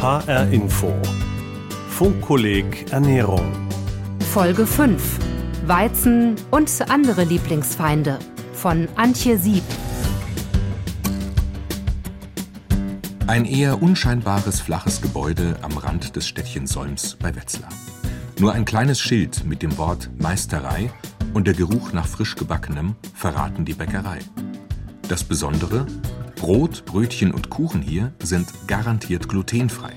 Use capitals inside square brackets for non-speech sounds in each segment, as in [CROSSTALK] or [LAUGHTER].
HR Info. Funkkolleg Ernährung. Folge 5. Weizen und andere Lieblingsfeinde von Antje Sieb. Ein eher unscheinbares flaches Gebäude am Rand des Städtchens Solms bei Wetzlar. Nur ein kleines Schild mit dem Wort Meisterei und der Geruch nach frisch gebackenem verraten die Bäckerei. Das Besondere, Brot, Brötchen und Kuchen hier sind garantiert glutenfrei.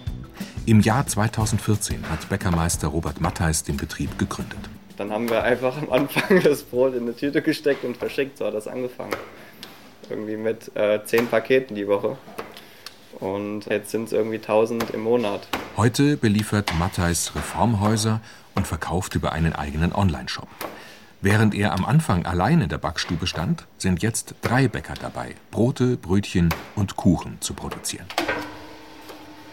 Im Jahr 2014 hat Bäckermeister Robert Mattheis den Betrieb gegründet. Dann haben wir einfach am Anfang [LAUGHS] das Brot in eine Tüte gesteckt und verschickt. So hat das angefangen. Irgendwie mit äh, zehn Paketen die Woche. Und jetzt sind es irgendwie 1000 im Monat. Heute beliefert Matthijs Reformhäuser und verkauft über einen eigenen Online-Shop. Während er am Anfang allein in der Backstube stand, sind jetzt drei Bäcker dabei, Brote, Brötchen und Kuchen zu produzieren.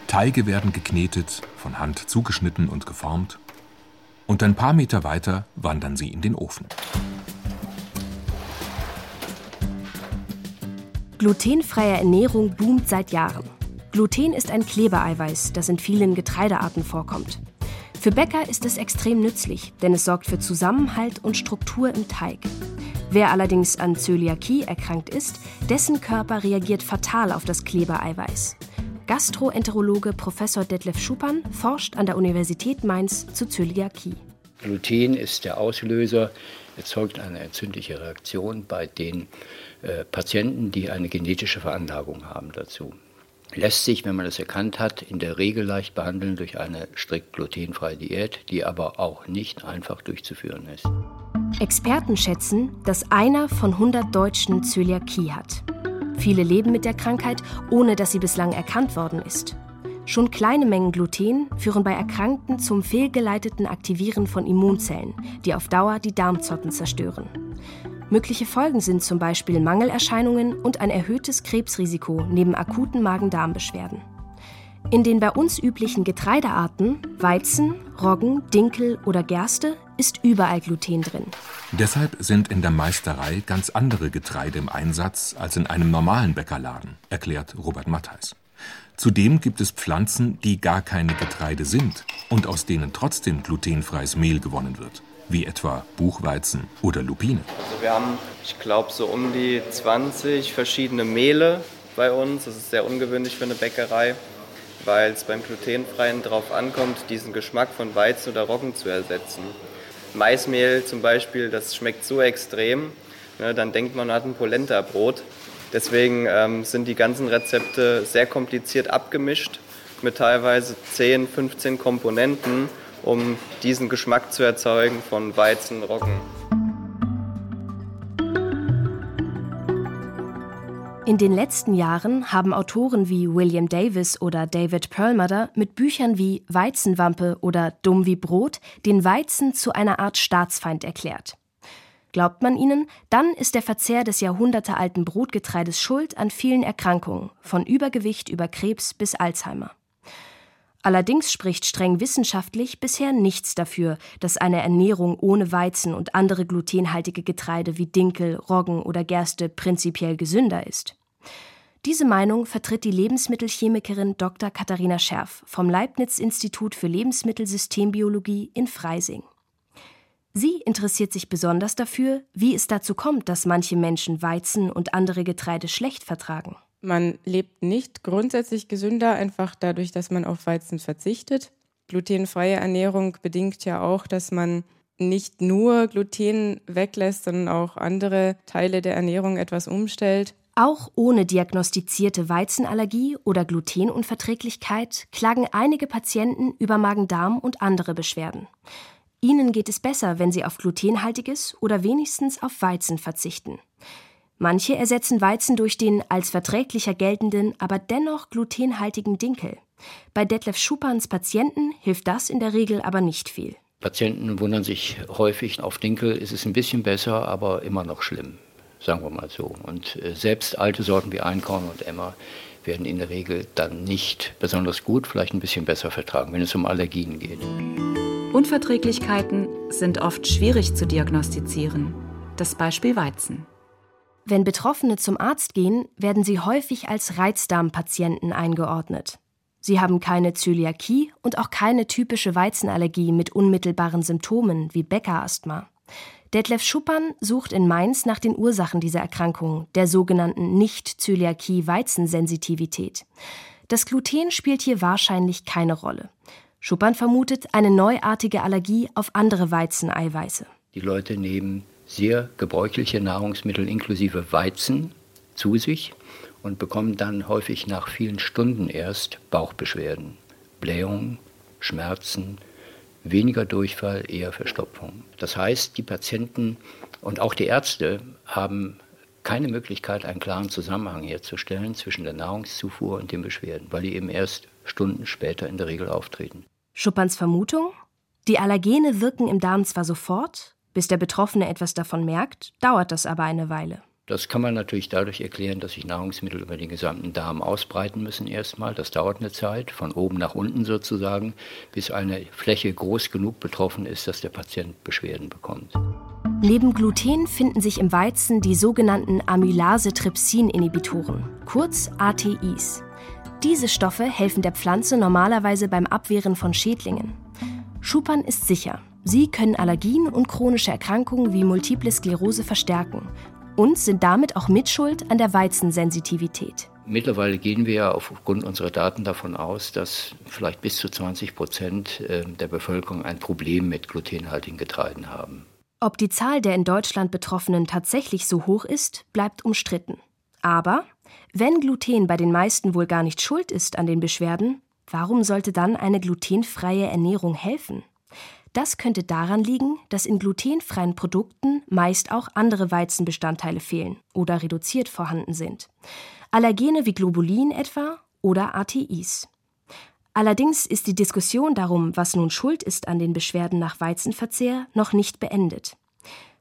Teige werden geknetet, von Hand zugeschnitten und geformt. Und ein paar Meter weiter wandern sie in den Ofen. Glutenfreie Ernährung boomt seit Jahren. Gluten ist ein Klebeeiweiß, das in vielen Getreidearten vorkommt. Für Bäcker ist es extrem nützlich, denn es sorgt für Zusammenhalt und Struktur im Teig. Wer allerdings an Zöliakie erkrankt ist, dessen Körper reagiert fatal auf das Klebeeiweiß. Gastroenterologe Professor Detlef Schuppan forscht an der Universität Mainz zu Zöliakie. Gluten ist der Auslöser, erzeugt eine entzündliche Reaktion bei den äh, Patienten, die eine genetische Veranlagung haben dazu lässt sich, wenn man das erkannt hat, in der Regel leicht behandeln durch eine strikt glutenfreie Diät, die aber auch nicht einfach durchzuführen ist. Experten schätzen, dass einer von 100 Deutschen Zöliakie hat. Viele leben mit der Krankheit, ohne dass sie bislang erkannt worden ist. Schon kleine Mengen Gluten führen bei Erkrankten zum fehlgeleiteten Aktivieren von Immunzellen, die auf Dauer die Darmzotten zerstören. Mögliche Folgen sind zum Beispiel Mangelerscheinungen und ein erhöhtes Krebsrisiko neben akuten Magen-Darm-Beschwerden. In den bei uns üblichen Getreidearten Weizen, Roggen, Dinkel oder Gerste ist überall Gluten drin. Deshalb sind in der Meisterei ganz andere Getreide im Einsatz als in einem normalen Bäckerladen, erklärt Robert Mattheis. Zudem gibt es Pflanzen, die gar keine Getreide sind und aus denen trotzdem glutenfreies Mehl gewonnen wird wie etwa Buchweizen oder Lupine. Also wir haben, ich glaube, so um die 20 verschiedene Mehle bei uns. Das ist sehr ungewöhnlich für eine Bäckerei, weil es beim glutenfreien darauf ankommt, diesen Geschmack von Weizen oder Roggen zu ersetzen. Maismehl zum Beispiel, das schmeckt so extrem, ne, dann denkt man, man hat ein Polenta-Brot. Deswegen ähm, sind die ganzen Rezepte sehr kompliziert abgemischt mit teilweise 10, 15 Komponenten um diesen Geschmack zu erzeugen von Weizen, Roggen. In den letzten Jahren haben Autoren wie William Davis oder David Perlmutter mit Büchern wie Weizenwampe oder Dumm wie Brot den Weizen zu einer Art Staatsfeind erklärt. Glaubt man ihnen, dann ist der Verzehr des jahrhundertealten Brotgetreides schuld an vielen Erkrankungen, von Übergewicht über Krebs bis Alzheimer. Allerdings spricht streng wissenschaftlich bisher nichts dafür, dass eine Ernährung ohne Weizen und andere glutenhaltige Getreide wie Dinkel, Roggen oder Gerste prinzipiell gesünder ist. Diese Meinung vertritt die Lebensmittelchemikerin Dr. Katharina Scherf vom Leibniz-Institut für Lebensmittelsystembiologie in Freising. Sie interessiert sich besonders dafür, wie es dazu kommt, dass manche Menschen Weizen und andere Getreide schlecht vertragen. Man lebt nicht grundsätzlich gesünder, einfach dadurch, dass man auf Weizen verzichtet. Glutenfreie Ernährung bedingt ja auch, dass man nicht nur Gluten weglässt, sondern auch andere Teile der Ernährung etwas umstellt. Auch ohne diagnostizierte Weizenallergie oder Glutenunverträglichkeit klagen einige Patienten über Magen-Darm und andere Beschwerden. Ihnen geht es besser, wenn sie auf glutenhaltiges oder wenigstens auf Weizen verzichten. Manche ersetzen Weizen durch den als verträglicher geltenden, aber dennoch glutenhaltigen Dinkel. Bei Detlef Schuppans Patienten hilft das in der Regel aber nicht viel. Patienten wundern sich häufig, auf Dinkel ist es ein bisschen besser, aber immer noch schlimm, sagen wir mal so. Und äh, selbst alte Sorten wie Einkorn und Emmer werden in der Regel dann nicht besonders gut, vielleicht ein bisschen besser vertragen, wenn es um Allergien geht. Unverträglichkeiten sind oft schwierig zu diagnostizieren. Das Beispiel Weizen. Wenn Betroffene zum Arzt gehen, werden sie häufig als Reizdarmpatienten eingeordnet. Sie haben keine Zöliakie und auch keine typische Weizenallergie mit unmittelbaren Symptomen wie Bäckerasthma. Detlef Schuppern sucht in Mainz nach den Ursachen dieser Erkrankung, der sogenannten Nicht-Zöliakie-Weizensensitivität. Das Gluten spielt hier wahrscheinlich keine Rolle. Schuppern vermutet eine neuartige Allergie auf andere Weizeneiweiße. Die Leute nehmen sehr gebräuchliche Nahrungsmittel inklusive Weizen zu sich und bekommen dann häufig nach vielen Stunden erst Bauchbeschwerden, Blähungen, Schmerzen, weniger Durchfall, eher Verstopfung. Das heißt, die Patienten und auch die Ärzte haben keine Möglichkeit, einen klaren Zusammenhang herzustellen zwischen der Nahrungszufuhr und den Beschwerden, weil die eben erst Stunden später in der Regel auftreten. Schupperns Vermutung? Die Allergene wirken im Darm zwar sofort, bis der Betroffene etwas davon merkt, dauert das aber eine Weile. Das kann man natürlich dadurch erklären, dass sich Nahrungsmittel über den gesamten Darm ausbreiten müssen erstmal. Das dauert eine Zeit, von oben nach unten sozusagen, bis eine Fläche groß genug betroffen ist, dass der Patient Beschwerden bekommt. Neben Gluten finden sich im Weizen die sogenannten Amylase-Trypsin-Inhibitoren, kurz ATIs. Diese Stoffe helfen der Pflanze normalerweise beim Abwehren von Schädlingen. Schupern ist sicher, sie können Allergien und chronische Erkrankungen wie Multiple Sklerose verstärken und sind damit auch Mitschuld an der Weizensensitivität. Mittlerweile gehen wir ja aufgrund unserer Daten davon aus, dass vielleicht bis zu 20 Prozent äh, der Bevölkerung ein Problem mit glutenhaltigen Getreiden haben. Ob die Zahl der in Deutschland Betroffenen tatsächlich so hoch ist, bleibt umstritten. Aber wenn Gluten bei den meisten wohl gar nicht schuld ist an den Beschwerden, warum sollte dann eine glutenfreie Ernährung helfen? Das könnte daran liegen, dass in glutenfreien Produkten meist auch andere Weizenbestandteile fehlen oder reduziert vorhanden sind. Allergene wie Globulin etwa oder ATIs. Allerdings ist die Diskussion darum, was nun schuld ist an den Beschwerden nach Weizenverzehr, noch nicht beendet.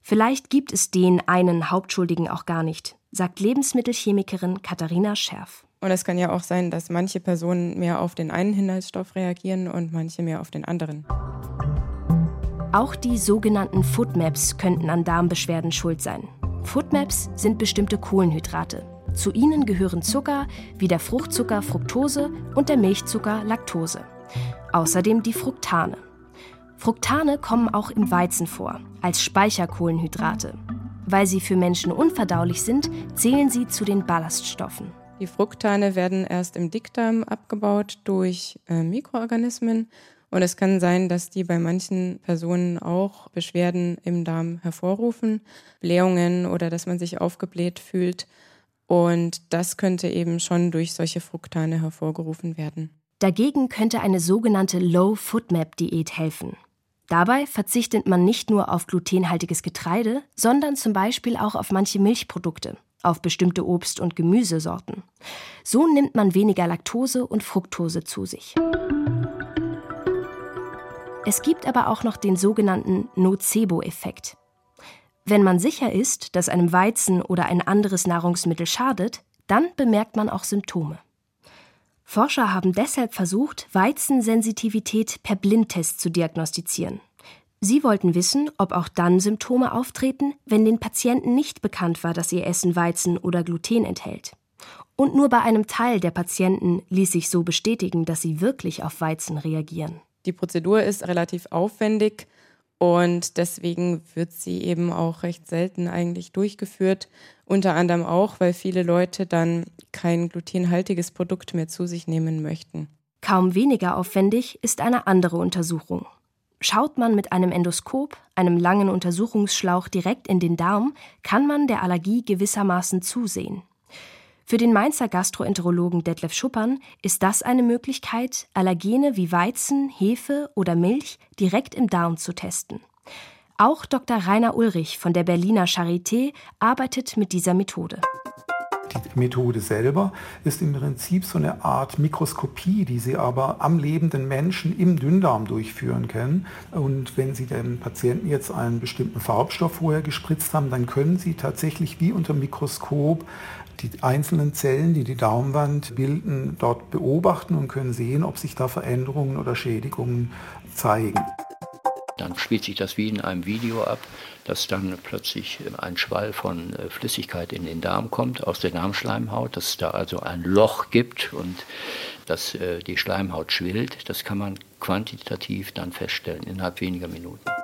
Vielleicht gibt es den einen Hauptschuldigen auch gar nicht, sagt Lebensmittelchemikerin Katharina Scherf. Und es kann ja auch sein, dass manche Personen mehr auf den einen Inhaltsstoff reagieren und manche mehr auf den anderen. Auch die sogenannten Foodmaps könnten an Darmbeschwerden schuld sein. Foodmaps sind bestimmte Kohlenhydrate. Zu ihnen gehören Zucker wie der Fruchtzucker Fructose und der Milchzucker Laktose. Außerdem die Fructane. Fructane kommen auch im Weizen vor, als Speicherkohlenhydrate. Weil sie für Menschen unverdaulich sind, zählen sie zu den Ballaststoffen. Die Fructane werden erst im Dickdarm abgebaut durch äh, Mikroorganismen und es kann sein, dass die bei manchen Personen auch Beschwerden im Darm hervorrufen, Blähungen oder dass man sich aufgebläht fühlt. Und das könnte eben schon durch solche Fructane hervorgerufen werden. Dagegen könnte eine sogenannte Low-Foodmap-Diät helfen. Dabei verzichtet man nicht nur auf glutenhaltiges Getreide, sondern zum Beispiel auch auf manche Milchprodukte, auf bestimmte Obst- und Gemüsesorten. So nimmt man weniger Laktose und Fructose zu sich. Es gibt aber auch noch den sogenannten Nocebo-Effekt. Wenn man sicher ist, dass einem Weizen oder ein anderes Nahrungsmittel schadet, dann bemerkt man auch Symptome. Forscher haben deshalb versucht, Weizensensitivität per Blindtest zu diagnostizieren. Sie wollten wissen, ob auch dann Symptome auftreten, wenn den Patienten nicht bekannt war, dass ihr Essen Weizen oder Gluten enthält. Und nur bei einem Teil der Patienten ließ sich so bestätigen, dass sie wirklich auf Weizen reagieren. Die Prozedur ist relativ aufwendig und deswegen wird sie eben auch recht selten eigentlich durchgeführt. Unter anderem auch, weil viele Leute dann kein glutenhaltiges Produkt mehr zu sich nehmen möchten. Kaum weniger aufwendig ist eine andere Untersuchung. Schaut man mit einem Endoskop, einem langen Untersuchungsschlauch direkt in den Darm, kann man der Allergie gewissermaßen zusehen. Für den Mainzer Gastroenterologen Detlef Schuppern ist das eine Möglichkeit, Allergene wie Weizen, Hefe oder Milch direkt im Darm zu testen. Auch Dr. Rainer Ulrich von der Berliner Charité arbeitet mit dieser Methode. Die Methode selber ist im Prinzip so eine Art Mikroskopie, die Sie aber am lebenden Menschen im Dünndarm durchführen können. Und wenn Sie dem Patienten jetzt einen bestimmten Farbstoff vorher gespritzt haben, dann können Sie tatsächlich wie unter Mikroskop die einzelnen Zellen, die die Darmwand bilden, dort beobachten und können sehen, ob sich da Veränderungen oder Schädigungen zeigen. Dann spielt sich das wie in einem Video ab, dass dann plötzlich ein Schwall von äh, Flüssigkeit in den Darm kommt, aus der Darmschleimhaut, dass es da also ein Loch gibt und dass äh, die Schleimhaut schwillt. Das kann man quantitativ dann feststellen innerhalb weniger Minuten.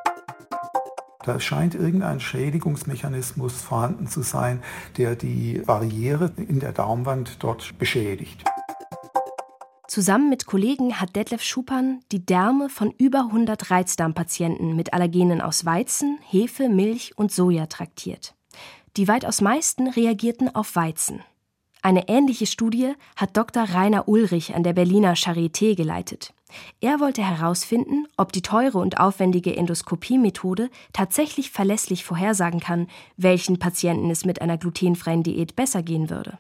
Da scheint irgendein Schädigungsmechanismus vorhanden zu sein, der die Barriere in der Darmwand dort beschädigt. Zusammen mit Kollegen hat Detlef Schuppan die Därme von über 100 Reizdarmpatienten mit Allergenen aus Weizen, Hefe, Milch und Soja traktiert. Die weitaus meisten reagierten auf Weizen. Eine ähnliche Studie hat Dr. Rainer Ulrich an der Berliner Charité geleitet. Er wollte herausfinden, ob die teure und aufwendige Endoskopiemethode tatsächlich verlässlich vorhersagen kann, welchen Patienten es mit einer glutenfreien Diät besser gehen würde.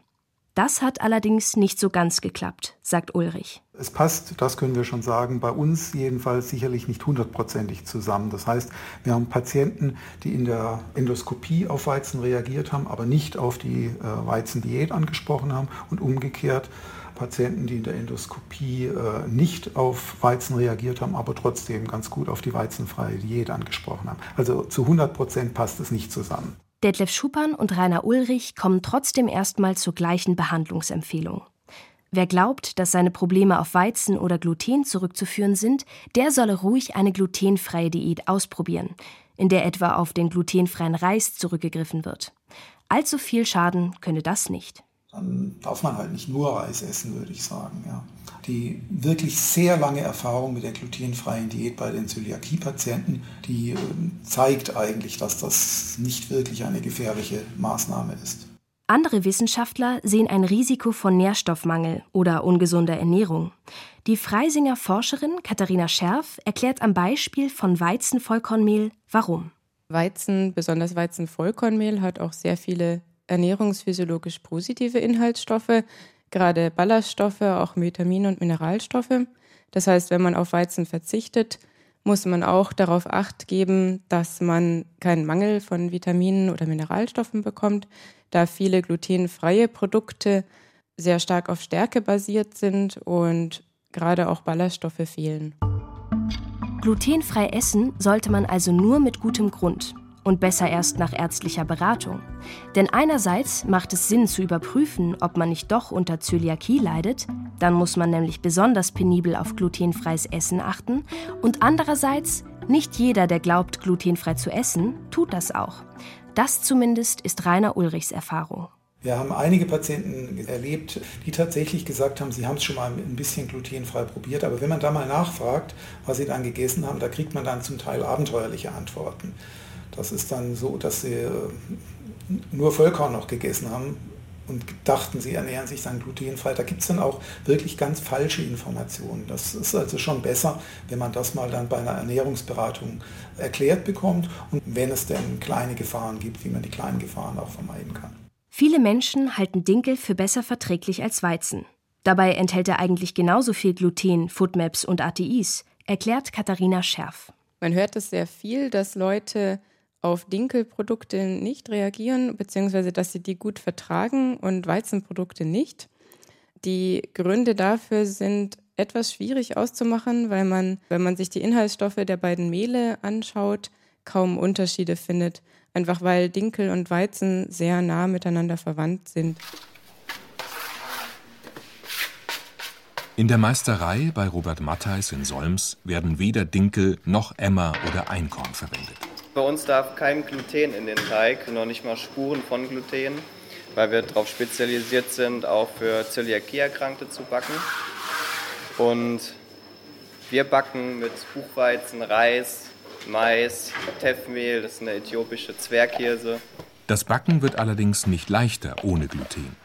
Das hat allerdings nicht so ganz geklappt, sagt Ulrich. Es passt, das können wir schon sagen, bei uns jedenfalls sicherlich nicht hundertprozentig zusammen. Das heißt, wir haben Patienten, die in der Endoskopie auf Weizen reagiert haben, aber nicht auf die äh, Weizendiät angesprochen haben und umgekehrt Patienten, die in der Endoskopie äh, nicht auf Weizen reagiert haben, aber trotzdem ganz gut auf die weizenfreie Diät angesprochen haben. Also zu 100 Prozent passt es nicht zusammen. Detlef Schuppan und Rainer Ulrich kommen trotzdem erstmal zur gleichen Behandlungsempfehlung. Wer glaubt, dass seine Probleme auf Weizen oder Gluten zurückzuführen sind, der solle ruhig eine glutenfreie Diät ausprobieren, in der etwa auf den glutenfreien Reis zurückgegriffen wird. Allzu viel Schaden könne das nicht. Dann darf man halt nicht nur Reis essen, würde ich sagen. Ja die wirklich sehr lange Erfahrung mit der glutenfreien Diät bei den Zöliakie-Patienten, die äh, zeigt eigentlich, dass das nicht wirklich eine gefährliche Maßnahme ist. Andere Wissenschaftler sehen ein Risiko von Nährstoffmangel oder ungesunder Ernährung. Die Freisinger Forscherin Katharina Scherf erklärt am Beispiel von Weizenvollkornmehl, warum. Weizen, besonders Weizenvollkornmehl, hat auch sehr viele ernährungsphysiologisch positive Inhaltsstoffe, gerade Ballaststoffe, auch Vitamine und Mineralstoffe. Das heißt, wenn man auf Weizen verzichtet, muss man auch darauf acht geben, dass man keinen Mangel von Vitaminen oder Mineralstoffen bekommt, da viele glutenfreie Produkte sehr stark auf Stärke basiert sind und gerade auch Ballaststoffe fehlen. Glutenfrei essen sollte man also nur mit gutem Grund und besser erst nach ärztlicher Beratung. Denn einerseits macht es Sinn zu überprüfen, ob man nicht doch unter Zöliakie leidet, dann muss man nämlich besonders penibel auf glutenfreies Essen achten, und andererseits, nicht jeder, der glaubt, glutenfrei zu essen, tut das auch. Das zumindest ist Rainer Ulrichs Erfahrung. Wir haben einige Patienten erlebt, die tatsächlich gesagt haben, sie haben es schon mal ein bisschen glutenfrei probiert, aber wenn man da mal nachfragt, was sie dann gegessen haben, da kriegt man dann zum Teil abenteuerliche Antworten. Das ist dann so, dass sie äh, nur Vollkorn noch gegessen haben und dachten, sie ernähren sich dann glutenfrei. Da gibt es dann auch wirklich ganz falsche Informationen. Das ist also schon besser, wenn man das mal dann bei einer Ernährungsberatung erklärt bekommt und wenn es denn kleine Gefahren gibt, wie man die kleinen Gefahren auch vermeiden kann. Viele Menschen halten Dinkel für besser verträglich als Weizen. Dabei enthält er eigentlich genauso viel Gluten, Foodmaps und ATIs, erklärt Katharina Scherf. Man hört es sehr viel, dass Leute auf Dinkelprodukte nicht reagieren, beziehungsweise dass sie die gut vertragen und Weizenprodukte nicht. Die Gründe dafür sind etwas schwierig auszumachen, weil man, wenn man sich die Inhaltsstoffe der beiden Mehle anschaut, kaum Unterschiede findet. Einfach weil Dinkel und Weizen sehr nah miteinander verwandt sind. In der Meisterei bei Robert Mattheis in Solms werden weder Dinkel noch Emmer oder Einkorn verwendet. Bei uns darf kein Gluten in den Teig, noch nicht mal Spuren von Gluten, weil wir darauf spezialisiert sind, auch für Zöliakie-Erkrankte zu backen. Und wir backen mit Buchweizen, Reis, Mais, Teffmehl, das ist eine äthiopische Zwerghirse. Das Backen wird allerdings nicht leichter ohne Gluten.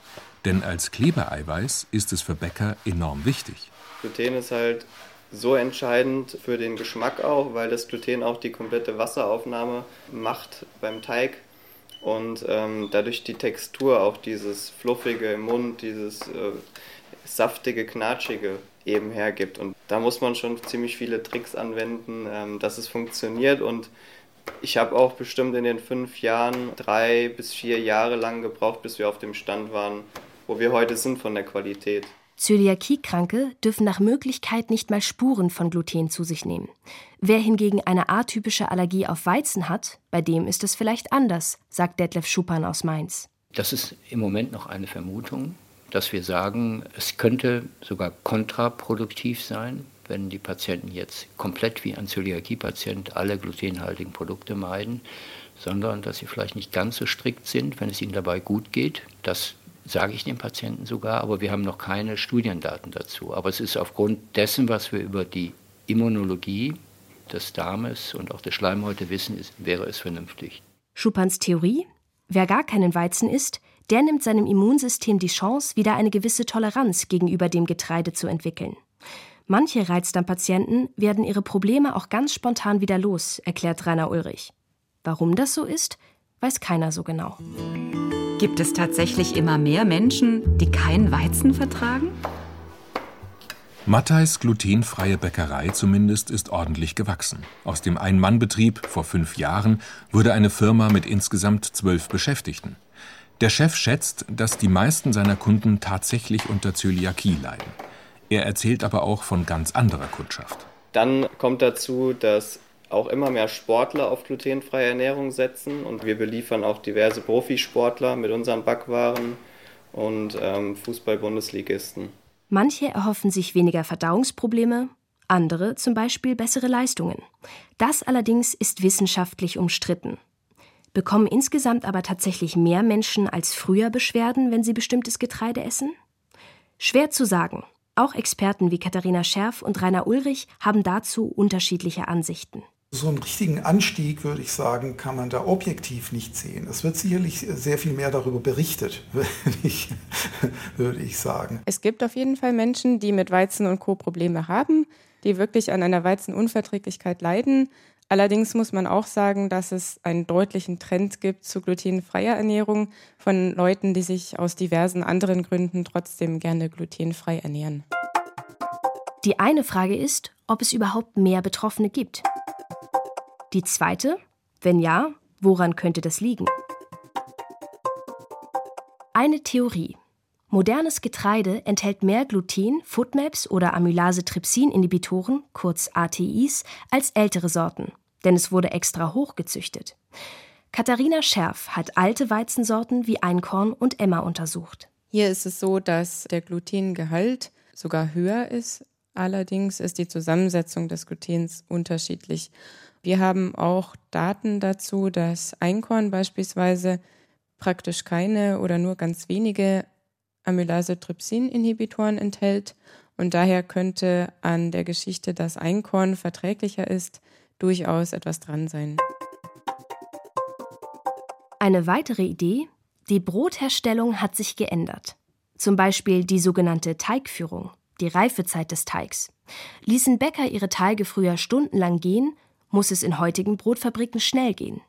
Denn als Klebereiweiß ist es für Bäcker enorm wichtig. Gluten ist halt so entscheidend für den Geschmack auch, weil das Gluten auch die komplette Wasseraufnahme macht beim Teig und ähm, dadurch die Textur, auch dieses fluffige im Mund, dieses äh, saftige, knatschige eben hergibt. Und da muss man schon ziemlich viele Tricks anwenden, ähm, dass es funktioniert. Und ich habe auch bestimmt in den fünf Jahren drei bis vier Jahre lang gebraucht, bis wir auf dem Stand waren, wo wir heute sind von der Qualität. Zöliakiekranke dürfen nach Möglichkeit nicht mal Spuren von Gluten zu sich nehmen. Wer hingegen eine atypische Allergie auf Weizen hat, bei dem ist es vielleicht anders, sagt Detlef Schuppan aus Mainz. Das ist im Moment noch eine Vermutung, dass wir sagen, es könnte sogar kontraproduktiv sein, wenn die Patienten jetzt komplett wie ein Zöliakie-Patient alle glutenhaltigen Produkte meiden, sondern dass sie vielleicht nicht ganz so strikt sind, wenn es ihnen dabei gut geht. Das sage ich den Patienten sogar, aber wir haben noch keine Studiendaten dazu. Aber es ist aufgrund dessen, was wir über die Immunologie des Darmes und auch der Schleimhäute wissen, ist, wäre es vernünftig. Schupans Theorie? Wer gar keinen Weizen isst, der nimmt seinem Immunsystem die Chance, wieder eine gewisse Toleranz gegenüber dem Getreide zu entwickeln. Manche Reizdarmpatienten werden ihre Probleme auch ganz spontan wieder los, erklärt Rainer Ulrich. Warum das so ist, weiß keiner so genau. Gibt es tatsächlich immer mehr Menschen, die keinen Weizen vertragen? Mattheis glutenfreie Bäckerei zumindest ist ordentlich gewachsen. Aus dem Ein-Mann-Betrieb vor fünf Jahren wurde eine Firma mit insgesamt zwölf Beschäftigten. Der Chef schätzt, dass die meisten seiner Kunden tatsächlich unter Zöliakie leiden. Er erzählt aber auch von ganz anderer Kundschaft. Dann kommt dazu, dass auch immer mehr Sportler auf glutenfreie Ernährung setzen und wir beliefern auch diverse Profisportler mit unseren Backwaren und ähm, Fußball-Bundesligisten. Manche erhoffen sich weniger Verdauungsprobleme, andere zum Beispiel bessere Leistungen. Das allerdings ist wissenschaftlich umstritten. Bekommen insgesamt aber tatsächlich mehr Menschen als früher Beschwerden, wenn sie bestimmtes Getreide essen? Schwer zu sagen. Auch Experten wie Katharina Scherf und Rainer Ulrich haben dazu unterschiedliche Ansichten. So einen richtigen Anstieg, würde ich sagen, kann man da objektiv nicht sehen. Es wird sicherlich sehr viel mehr darüber berichtet, [LAUGHS] würde ich, würde ich sagen. Es gibt auf jeden Fall Menschen, die mit Weizen und Co. Probleme haben, die wirklich an einer Weizenunverträglichkeit leiden. Allerdings muss man auch sagen, dass es einen deutlichen Trend gibt zu glutenfreier Ernährung von Leuten, die sich aus diversen anderen Gründen trotzdem gerne glutenfrei ernähren. Die eine Frage ist, ob es überhaupt mehr Betroffene gibt. Die zweite, wenn ja, woran könnte das liegen? Eine Theorie. Modernes Getreide enthält mehr Gluten, Foodmaps oder Amylase-Trypsin-Inhibitoren, kurz ATIs, als ältere Sorten, denn es wurde extra hochgezüchtet. Katharina Scherf hat alte Weizensorten wie Einkorn und Emma untersucht. Hier ist es so, dass der Glutengehalt sogar höher ist. Allerdings ist die Zusammensetzung des Glutens unterschiedlich. Wir haben auch Daten dazu, dass Einkorn beispielsweise praktisch keine oder nur ganz wenige Amylase-Trypsin-Inhibitoren enthält und daher könnte an der Geschichte, dass Einkorn verträglicher ist, durchaus etwas dran sein. Eine weitere Idee, die Brotherstellung hat sich geändert. Zum Beispiel die sogenannte Teigführung, die Reifezeit des Teigs. Ließen Bäcker ihre Teige früher stundenlang gehen, muss es in heutigen Brotfabriken schnell gehen.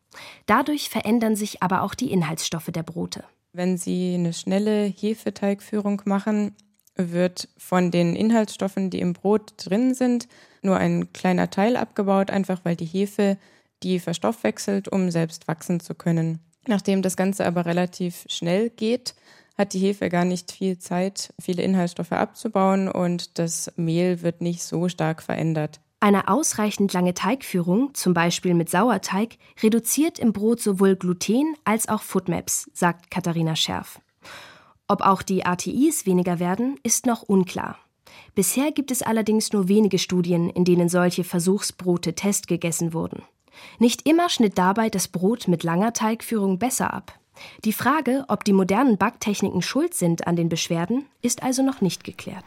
Dadurch verändern sich aber auch die Inhaltsstoffe der Brote. Wenn Sie eine schnelle Hefeteigführung machen, wird von den Inhaltsstoffen, die im Brot drin sind, nur ein kleiner Teil abgebaut, einfach weil die Hefe die verstoffwechselt, um selbst wachsen zu können. Nachdem das Ganze aber relativ schnell geht, hat die Hefe gar nicht viel Zeit, viele Inhaltsstoffe abzubauen und das Mehl wird nicht so stark verändert. Eine ausreichend lange Teigführung, zum Beispiel mit Sauerteig, reduziert im Brot sowohl Gluten als auch Foodmaps, sagt Katharina Scherf. Ob auch die ATIs weniger werden, ist noch unklar. Bisher gibt es allerdings nur wenige Studien, in denen solche Versuchsbrote testgegessen wurden. Nicht immer schnitt dabei das Brot mit langer Teigführung besser ab. Die Frage, ob die modernen Backtechniken schuld sind an den Beschwerden, ist also noch nicht geklärt.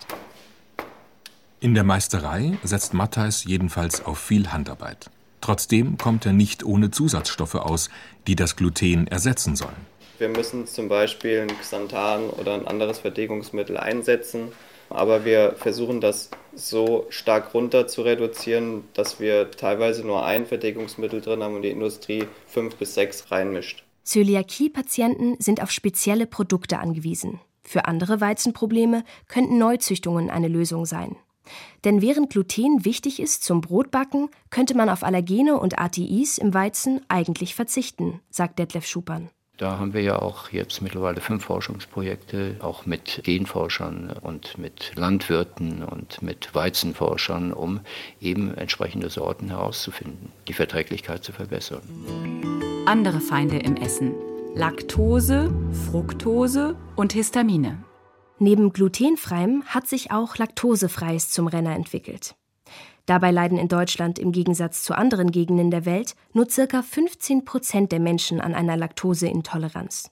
In der Meisterei setzt Matthijs jedenfalls auf viel Handarbeit. Trotzdem kommt er nicht ohne Zusatzstoffe aus, die das Gluten ersetzen sollen. Wir müssen zum Beispiel ein Xanthan oder ein anderes Verdickungsmittel einsetzen, aber wir versuchen das so stark runter zu reduzieren, dass wir teilweise nur ein Verdickungsmittel drin haben und die Industrie fünf bis sechs reinmischt. Zöliakie-Patienten sind auf spezielle Produkte angewiesen. Für andere Weizenprobleme könnten Neuzüchtungen eine Lösung sein. Denn während Gluten wichtig ist zum Brotbacken, könnte man auf Allergene und ATIs im Weizen eigentlich verzichten, sagt Detlef Schupern. Da haben wir ja auch jetzt mittlerweile fünf Forschungsprojekte, auch mit Genforschern und mit Landwirten und mit Weizenforschern, um eben entsprechende Sorten herauszufinden, die Verträglichkeit zu verbessern. Andere Feinde im Essen. Laktose, Fructose und Histamine. Neben glutenfreiem hat sich auch laktosefreies zum Renner entwickelt. Dabei leiden in Deutschland im Gegensatz zu anderen Gegenden der Welt nur ca. 15 Prozent der Menschen an einer Laktoseintoleranz.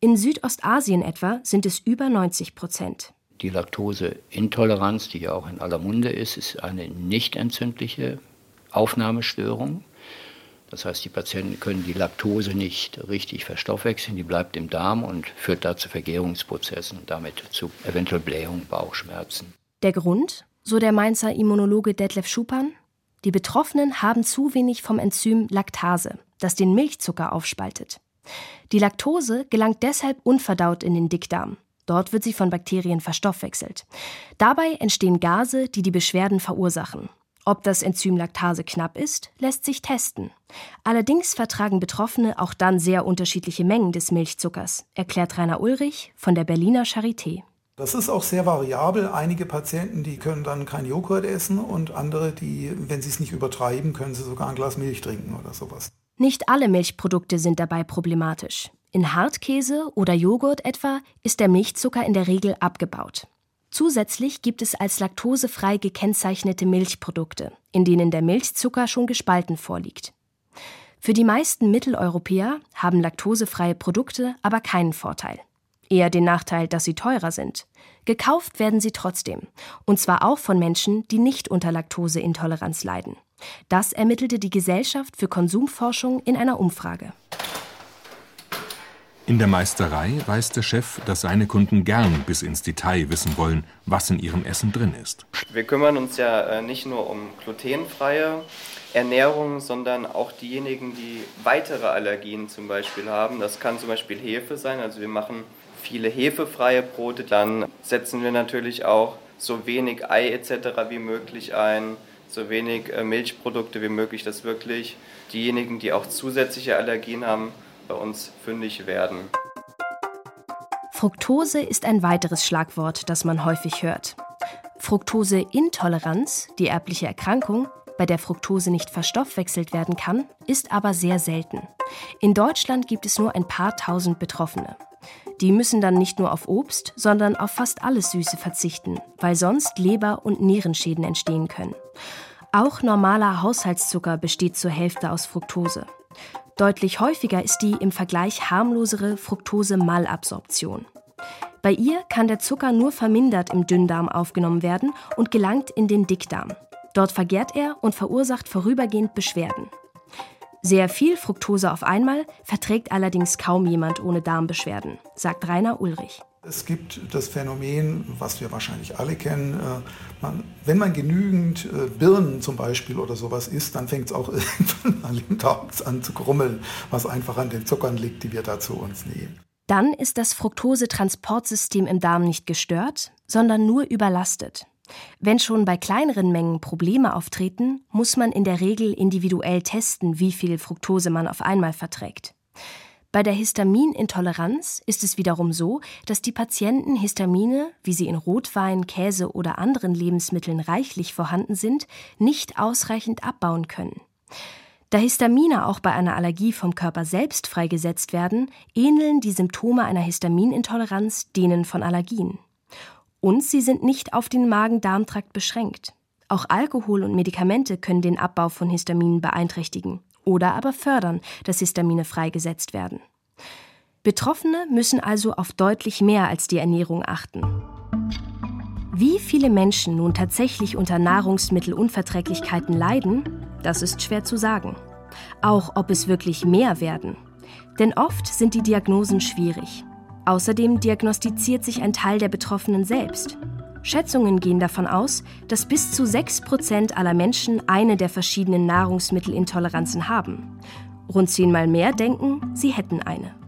In Südostasien etwa sind es über 90 Prozent. Die Laktoseintoleranz, die ja auch in aller Munde ist, ist eine nicht entzündliche Aufnahmestörung. Das heißt, die Patienten können die Laktose nicht richtig verstoffwechseln, die bleibt im Darm und führt da zu Vergärungsprozessen und damit zu eventuell Blähungen, Bauchschmerzen. Der Grund, so der Mainzer Immunologe Detlef Schupan, die Betroffenen haben zu wenig vom Enzym Laktase, das den Milchzucker aufspaltet. Die Laktose gelangt deshalb unverdaut in den Dickdarm. Dort wird sie von Bakterien verstoffwechselt. Dabei entstehen Gase, die die Beschwerden verursachen. Ob das Enzym Laktase knapp ist, lässt sich testen. Allerdings vertragen Betroffene auch dann sehr unterschiedliche Mengen des Milchzuckers, erklärt Rainer Ulrich von der Berliner Charité. Das ist auch sehr variabel. Einige Patienten, die können dann kein Joghurt essen und andere, die, wenn sie es nicht übertreiben, können sie sogar ein Glas Milch trinken oder sowas. Nicht alle Milchprodukte sind dabei problematisch. In Hartkäse oder Joghurt etwa ist der Milchzucker in der Regel abgebaut. Zusätzlich gibt es als laktosefrei gekennzeichnete Milchprodukte, in denen der Milchzucker schon gespalten vorliegt. Für die meisten Mitteleuropäer haben laktosefreie Produkte aber keinen Vorteil. Eher den Nachteil, dass sie teurer sind. Gekauft werden sie trotzdem. Und zwar auch von Menschen, die nicht unter Laktoseintoleranz leiden. Das ermittelte die Gesellschaft für Konsumforschung in einer Umfrage. In der Meisterei weiß der Chef, dass seine Kunden gern bis ins Detail wissen wollen, was in ihrem Essen drin ist. Wir kümmern uns ja äh, nicht nur um glutenfreie Ernährung, sondern auch diejenigen, die weitere Allergien zum Beispiel haben. Das kann zum Beispiel Hefe sein. Also wir machen viele hefefreie Brote. Dann setzen wir natürlich auch so wenig Ei etc. wie möglich ein, so wenig äh, Milchprodukte wie möglich, dass wirklich diejenigen, die auch zusätzliche Allergien haben, bei uns fündig werden. Fructose ist ein weiteres Schlagwort, das man häufig hört. Fructoseintoleranz, die erbliche Erkrankung, bei der Fructose nicht verstoffwechselt werden kann, ist aber sehr selten. In Deutschland gibt es nur ein paar tausend Betroffene. Die müssen dann nicht nur auf Obst, sondern auf fast alles Süße verzichten, weil sonst Leber- und Nierenschäden entstehen können. Auch normaler Haushaltszucker besteht zur Hälfte aus Fructose. Deutlich häufiger ist die im Vergleich harmlosere Fructose-Malabsorption. Bei ihr kann der Zucker nur vermindert im Dünndarm aufgenommen werden und gelangt in den Dickdarm. Dort vergärt er und verursacht vorübergehend Beschwerden. Sehr viel Fructose auf einmal verträgt allerdings kaum jemand ohne Darmbeschwerden, sagt Rainer Ulrich. Es gibt das Phänomen, was wir wahrscheinlich alle kennen, äh, man, wenn man genügend äh, Birnen zum Beispiel oder sowas isst, dann fängt es auch [LAUGHS] irgendwann mal im Darm an zu krummeln, was einfach an den Zuckern liegt, die wir da zu uns nehmen. Dann ist das Fructose-Transportsystem im Darm nicht gestört, sondern nur überlastet. Wenn schon bei kleineren Mengen Probleme auftreten, muss man in der Regel individuell testen, wie viel Fructose man auf einmal verträgt. Bei der Histaminintoleranz ist es wiederum so, dass die Patienten Histamine, wie sie in Rotwein, Käse oder anderen Lebensmitteln reichlich vorhanden sind, nicht ausreichend abbauen können. Da Histamine auch bei einer Allergie vom Körper selbst freigesetzt werden, ähneln die Symptome einer Histaminintoleranz denen von Allergien. Und sie sind nicht auf den Magen-Darm-Trakt beschränkt. Auch Alkohol und Medikamente können den Abbau von Histaminen beeinträchtigen oder aber fördern, dass Histamine freigesetzt werden. Betroffene müssen also auf deutlich mehr als die Ernährung achten. Wie viele Menschen nun tatsächlich unter Nahrungsmittelunverträglichkeiten leiden, das ist schwer zu sagen. Auch ob es wirklich mehr werden. Denn oft sind die Diagnosen schwierig. Außerdem diagnostiziert sich ein Teil der Betroffenen selbst. Schätzungen gehen davon aus, dass bis zu 6% aller Menschen eine der verschiedenen Nahrungsmittelintoleranzen haben. Rund zehnmal mehr denken, sie hätten eine.